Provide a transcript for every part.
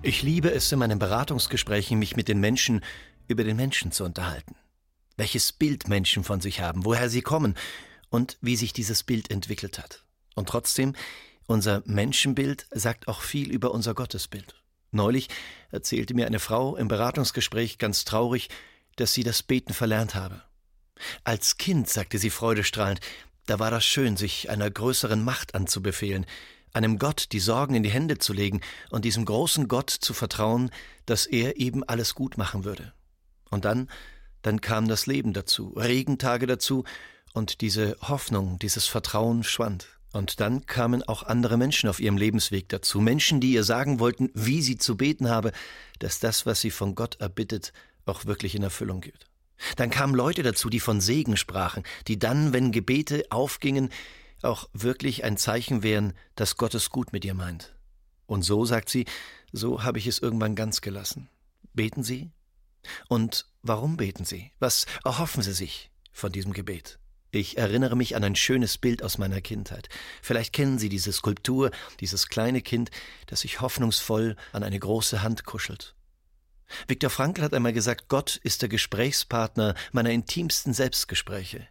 Ich liebe es in meinen Beratungsgesprächen, mich mit den Menschen über den Menschen zu unterhalten. Welches Bild Menschen von sich haben, woher sie kommen und wie sich dieses Bild entwickelt hat. Und trotzdem, unser Menschenbild sagt auch viel über unser Gottesbild. Neulich erzählte mir eine Frau im Beratungsgespräch ganz traurig, dass sie das Beten verlernt habe. Als Kind, sagte sie freudestrahlend, da war das schön, sich einer größeren Macht anzubefehlen, einem Gott die Sorgen in die Hände zu legen und diesem großen Gott zu vertrauen, dass er eben alles gut machen würde. Und dann, dann kam das Leben dazu, Regentage dazu, und diese Hoffnung, dieses Vertrauen schwand. Und dann kamen auch andere Menschen auf ihrem Lebensweg dazu, Menschen, die ihr sagen wollten, wie sie zu beten habe, dass das, was sie von Gott erbittet, auch wirklich in Erfüllung geht. Dann kamen Leute dazu, die von Segen sprachen, die dann, wenn Gebete aufgingen, auch wirklich ein Zeichen wären, dass Gott es gut mit ihr meint. Und so, sagt sie, so habe ich es irgendwann ganz gelassen. Beten Sie? Und warum beten Sie? Was erhoffen Sie sich von diesem Gebet? Ich erinnere mich an ein schönes Bild aus meiner Kindheit. Vielleicht kennen Sie diese Skulptur, dieses kleine Kind, das sich hoffnungsvoll an eine große Hand kuschelt. Viktor Frankl hat einmal gesagt, Gott ist der Gesprächspartner meiner intimsten Selbstgespräche.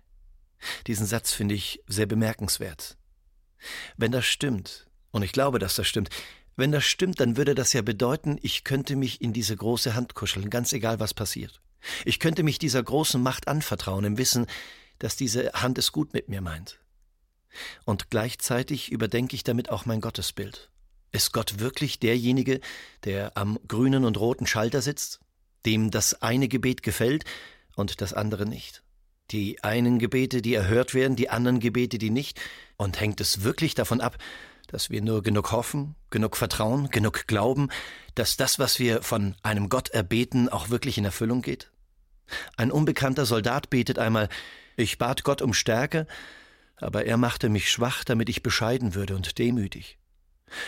Diesen Satz finde ich sehr bemerkenswert. Wenn das stimmt, und ich glaube, dass das stimmt, wenn das stimmt, dann würde das ja bedeuten, ich könnte mich in diese große Hand kuscheln, ganz egal was passiert. Ich könnte mich dieser großen Macht anvertrauen, im Wissen, dass diese Hand es gut mit mir meint. Und gleichzeitig überdenke ich damit auch mein Gottesbild. Ist Gott wirklich derjenige, der am grünen und roten Schalter sitzt, dem das eine Gebet gefällt und das andere nicht? Die einen Gebete, die erhört werden, die anderen Gebete, die nicht. Und hängt es wirklich davon ab, dass wir nur genug hoffen, genug vertrauen, genug glauben, dass das, was wir von einem Gott erbeten, auch wirklich in Erfüllung geht? Ein unbekannter Soldat betet einmal, ich bat Gott um Stärke, aber er machte mich schwach, damit ich bescheiden würde und demütig.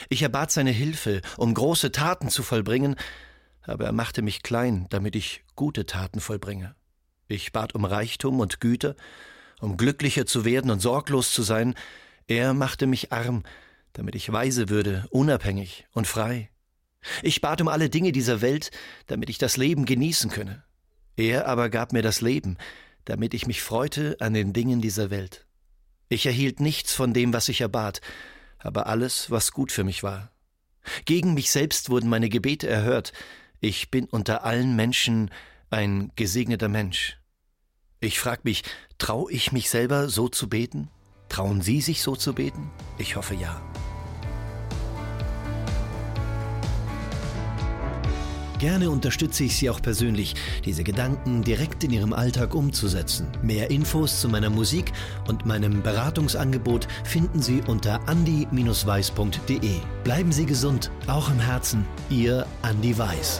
Ich erbat seine Hilfe, um große Taten zu vollbringen, aber er machte mich klein, damit ich gute Taten vollbringe. Ich bat um Reichtum und Güter, um glücklicher zu werden und sorglos zu sein. Er machte mich arm, damit ich weise würde, unabhängig und frei. Ich bat um alle Dinge dieser Welt, damit ich das Leben genießen könne. Er aber gab mir das Leben, damit ich mich freute an den Dingen dieser Welt. Ich erhielt nichts von dem, was ich erbat, aber alles, was gut für mich war. Gegen mich selbst wurden meine Gebete erhört. Ich bin unter allen Menschen ein gesegneter Mensch. Ich frage mich, traue ich mich selber so zu beten? Trauen Sie sich so zu beten? Ich hoffe ja. Gerne unterstütze ich Sie auch persönlich, diese Gedanken direkt in Ihrem Alltag umzusetzen. Mehr Infos zu meiner Musik und meinem Beratungsangebot finden Sie unter andi-weiß.de. Bleiben Sie gesund, auch im Herzen. Ihr Andi Weiß.